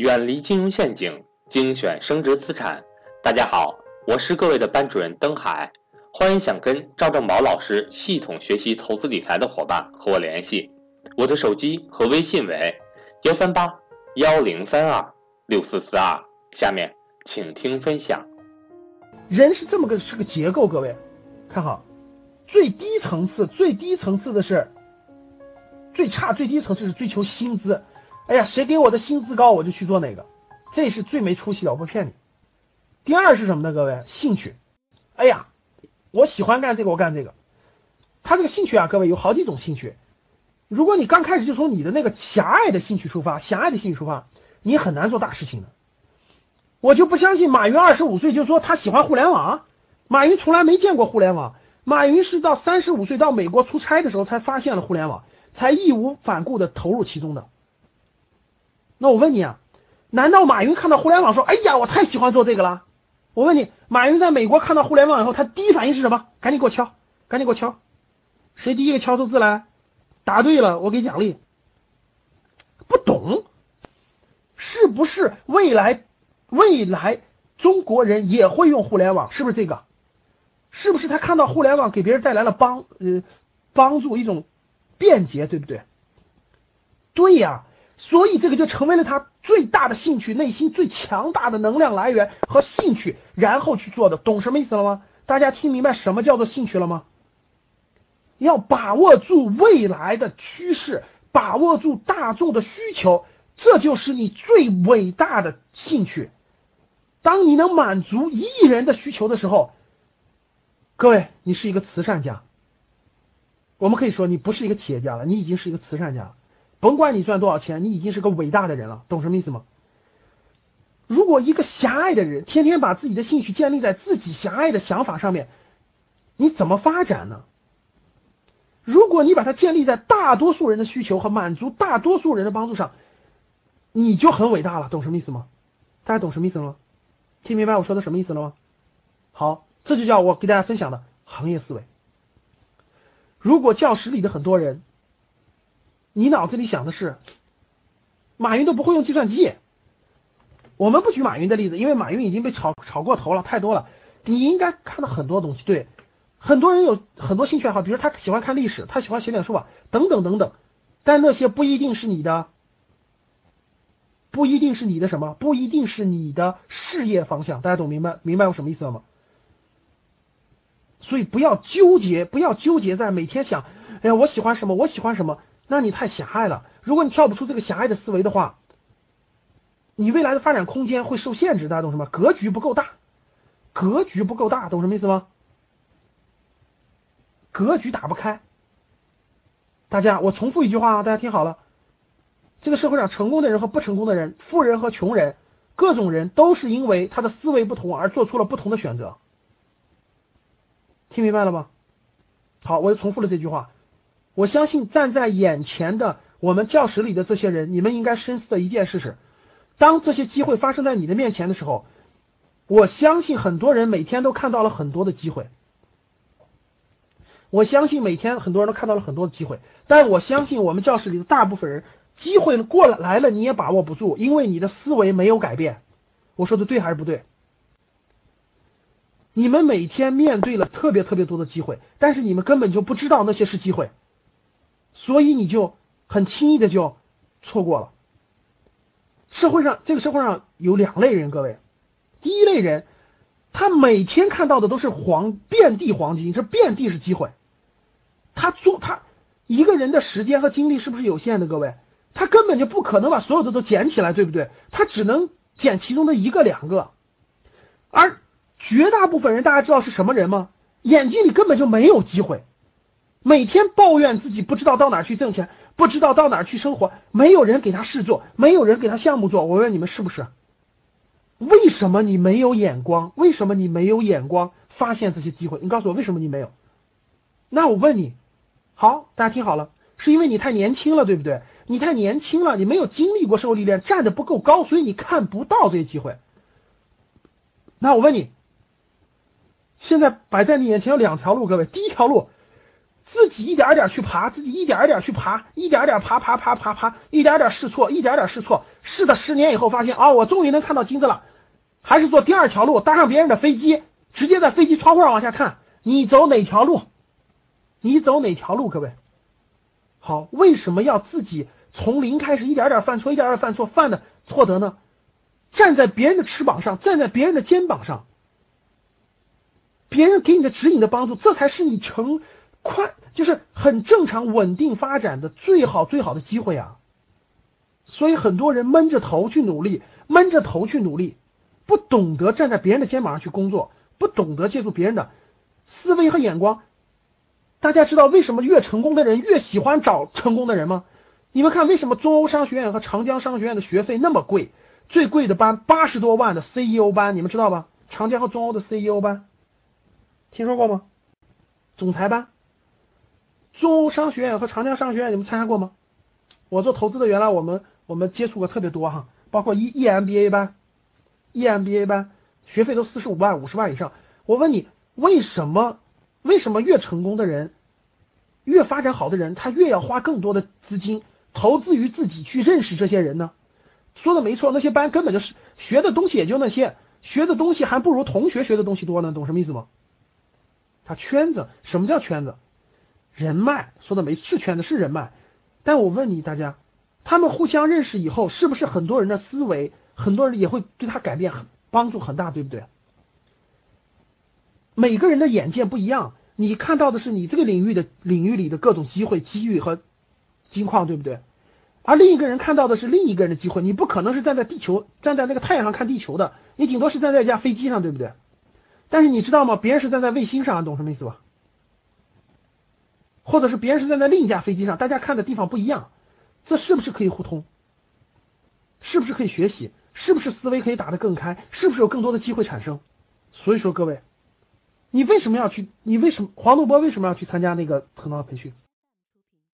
远离金融陷阱，精选升值资产。大家好，我是各位的班主任登海，欢迎想跟赵正宝老师系统学习投资理财的伙伴和我联系，我的手机和微信为幺三八幺零三二六四四二。下面请听分享。人是这么个是个结构，各位看好，最低层次最低层次的是最差最低层次是追求薪资。哎呀，谁给我的薪资高，我就去做哪个，这是最没出息的，我不骗你。第二是什么呢？各位，兴趣。哎呀，我喜欢干这个，我干这个。他这个兴趣啊，各位有好几种兴趣。如果你刚开始就从你的那个狭隘的兴趣出发，狭隘的兴趣出发，你很难做大事情的。我就不相信马云二十五岁就说他喜欢互联网，马云从来没见过互联网。马云是到三十五岁到美国出差的时候才发现了互联网，才义无反顾的投入其中的。那我问你啊，难道马云看到互联网说：“哎呀，我太喜欢做这个了？”我问你，马云在美国看到互联网以后，他第一反应是什么？赶紧给我敲，赶紧给我敲，谁第一个敲出字来？答对了，我给奖励。不懂，是不是未来未来中国人也会用互联网？是不是这个？是不是他看到互联网给别人带来了帮呃帮助一种便捷，对不对？对呀。所以这个就成为了他最大的兴趣，内心最强大的能量来源和兴趣，然后去做的，懂什么意思了吗？大家听明白什么叫做兴趣了吗？要把握住未来的趋势，把握住大众的需求，这就是你最伟大的兴趣。当你能满足一亿人的需求的时候，各位，你是一个慈善家。我们可以说，你不是一个企业家了，你已经是一个慈善家了。甭管你赚多少钱，你已经是个伟大的人了，懂什么意思吗？如果一个狭隘的人天天把自己的兴趣建立在自己狭隘的想法上面，你怎么发展呢？如果你把它建立在大多数人的需求和满足大多数人的帮助上，你就很伟大了，懂什么意思吗？大家懂什么意思了吗？听明白我说的什么意思了吗？好，这就叫我给大家分享的行业思维。如果教室里的很多人。你脑子里想的是，马云都不会用计算机。我们不举马云的例子，因为马云已经被炒炒过头了，太多了。你应该看到很多东西，对，很多人有很多兴趣爱好，比如他喜欢看历史，他喜欢写点书法，等等等等。但那些不一定是你的，不一定是你的什么，不一定是你的事业方向。大家懂明白明白我什么意思了吗？所以不要纠结，不要纠结在每天想，哎呀，我喜欢什么，我喜欢什么。那你太狭隘了。如果你跳不出这个狭隘的思维的话，你未来的发展空间会受限制。大家懂什么？格局不够大，格局不够大，懂什么意思吗？格局打不开。大家，我重复一句话啊，大家听好了。这个社会上成功的人和不成功的人，富人和穷人，各种人都是因为他的思维不同而做出了不同的选择。听明白了吗？好，我又重复了这句话。我相信站在眼前的我们教室里的这些人，你们应该深思的一件事是：当这些机会发生在你的面前的时候，我相信很多人每天都看到了很多的机会。我相信每天很多人都看到了很多的机会，但我相信我们教室里的大部分人，机会过了来了你也把握不住，因为你的思维没有改变。我说的对还是不对？你们每天面对了特别特别多的机会，但是你们根本就不知道那些是机会。所以你就很轻易的就错过了。社会上这个社会上有两类人，各位，第一类人，他每天看到的都是黄遍地黄金，这遍地是机会。他做他一个人的时间和精力是不是有限的？各位，他根本就不可能把所有的都捡起来，对不对？他只能捡其中的一个两个。而绝大部分人，大家知道是什么人吗？眼睛里根本就没有机会。每天抱怨自己不知道到哪去挣钱，不知道到哪去生活，没有人给他事做，没有人给他项目做。我问你们是不是？为什么你没有眼光？为什么你没有眼光发现这些机会？你告诉我为什么你没有？那我问你，好，大家听好了，是因为你太年轻了，对不对？你太年轻了，你没有经历过社会历练，站得不够高，所以你看不到这些机会。那我问你，现在摆在你眼前有两条路，各位，第一条路。自己一点点去爬，自己一点点去爬，一点点爬爬爬爬爬，一点点试错，一点点试错，试了十年以后发现啊，我终于能看到金子了。还是坐第二条路，搭上别人的飞机，直接在飞机窗户上往下看，你走哪条路？你走哪条路？各位，好，为什么要自己从零开始，一点点犯错，一点点犯错，犯的错得呢？站在别人的翅膀上，站在别人的肩膀上，别人给你的指引的帮助，这才是你成。快就是很正常稳定发展的最好最好的机会啊！所以很多人闷着头去努力，闷着头去努力，不懂得站在别人的肩膀上去工作，不懂得借助别人的思维和眼光。大家知道为什么越成功的人越喜欢找成功的人吗？你们看为什么中欧商学院和长江商学院的学费那么贵？最贵的班八十多万的 CEO 班，你们知道吧？长江和中欧的 CEO 班，听说过吗？总裁班。中欧商学院和长江商学院，你们参加过吗？我做投资的，原来我们我们接触过特别多哈，包括 E EMBA 班，EMBA 班学费都四十五万、五十万以上。我问你，为什么为什么越成功的人，越发展好的人，他越要花更多的资金投资于自己去认识这些人呢？说的没错，那些班根本就是学的东西也就那些，学的东西还不如同学学的东西多呢，懂什么意思吗？他圈子，什么叫圈子？人脉说的没是圈子是人脉，但我问你大家，他们互相认识以后，是不是很多人的思维，很多人也会对他改变很帮助很大，对不对？每个人的眼界不一样，你看到的是你这个领域的领域里的各种机会、机遇和金矿，对不对？而另一个人看到的是另一个人的机会，你不可能是站在地球站在那个太阳上看地球的，你顶多是站在一架飞机上，对不对？但是你知道吗？别人是站在卫星上，懂什么意思吧？或者是别人是站在另一架飞机上，大家看的地方不一样，这是不是可以互通？是不是可以学习？是不是思维可以打得更开？是不是有更多的机会产生？所以说，各位，你为什么要去？你为什么黄东波为什么要去参加那个藤堂培训？